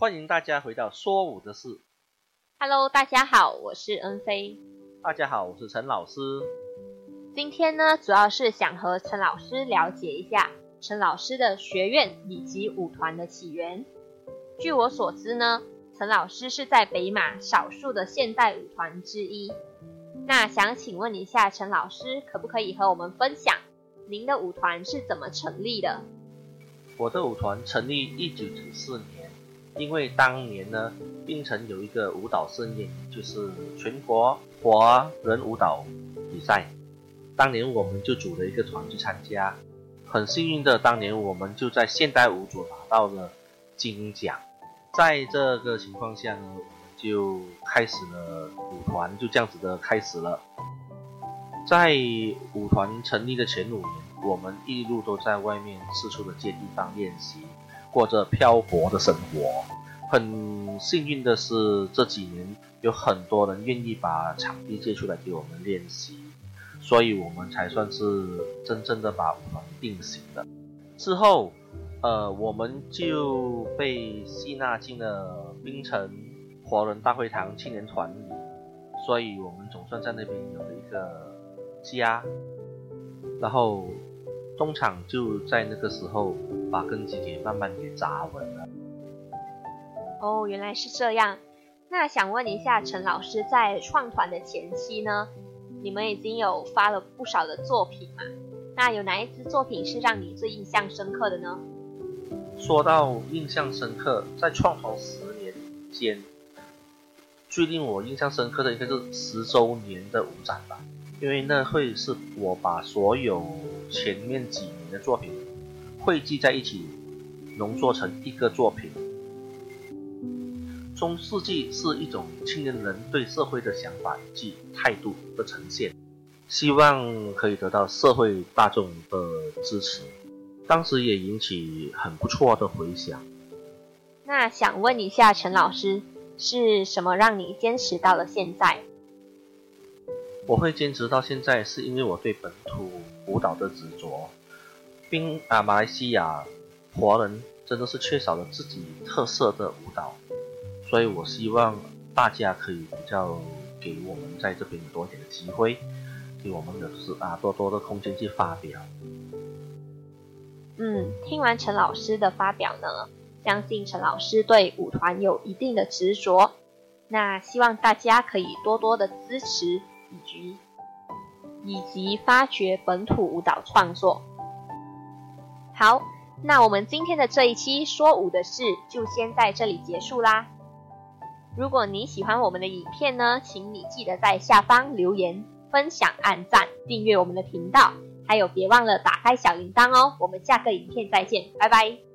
欢迎大家回到说舞的事。Hello，大家好，我是恩飞。大家好，我是陈老师。今天呢，主要是想和陈老师了解一下陈老师的学院以及舞团的起源。据我所知呢，陈老师是在北马少数的现代舞团之一。那想请问一下，陈老师可不可以和我们分享您的舞团是怎么成立的？我的舞团成立一九九四年，因为当年呢，槟城有一个舞蹈盛宴，就是全国华人舞蹈比赛。当年我们就组了一个团去参加，很幸运的，当年我们就在现代舞组拿到了金奖。在这个情况下呢，我们就开始了舞团，就这样子的开始了。在舞团成立的前五年，我们一路都在外面四处的借地方练习，过着漂泊的生活。很幸运的是，这几年有很多人愿意把场地借出来给我们练习，所以我们才算是真正的把舞团定型了。之后，呃，我们就被吸纳进了冰城华人大会堂青年团里，所以我们总算在那边有了一个家。然后东厂就在那个时候把根基给慢慢给扎稳了。哦，原来是这样。那想问一下，陈老师在创团的前期呢，你们已经有发了不少的作品嘛？那有哪一支作品是让你最印象深刻的呢？说到印象深刻，在创团十年间，最令我印象深刻的应该是十周年的舞展吧，因为那会是我把所有前面几年的作品汇集在一起，浓缩成一个作品。中世纪是一种青年人对社会的想法及态度的呈现，希望可以得到社会大众的支持。当时也引起很不错的回响。那想问一下陈老师，是什么让你坚持到了现在？我会坚持到现在，是因为我对本土舞蹈的执着。并啊，马来西亚华人真的是缺少了自己特色的舞蹈，所以我希望大家可以比较给我们在这边多一点的机会，给我们的是啊多多的空间去发表。嗯，听完陈老师的发表呢，相信陈老师对舞团有一定的执着。那希望大家可以多多的支持以及以及发掘本土舞蹈创作。好，那我们今天的这一期说舞的事就先在这里结束啦。如果你喜欢我们的影片呢，请你记得在下方留言、分享、按赞、订阅我们的频道。还有，别忘了打开小铃铛哦！我们下个影片再见，拜拜。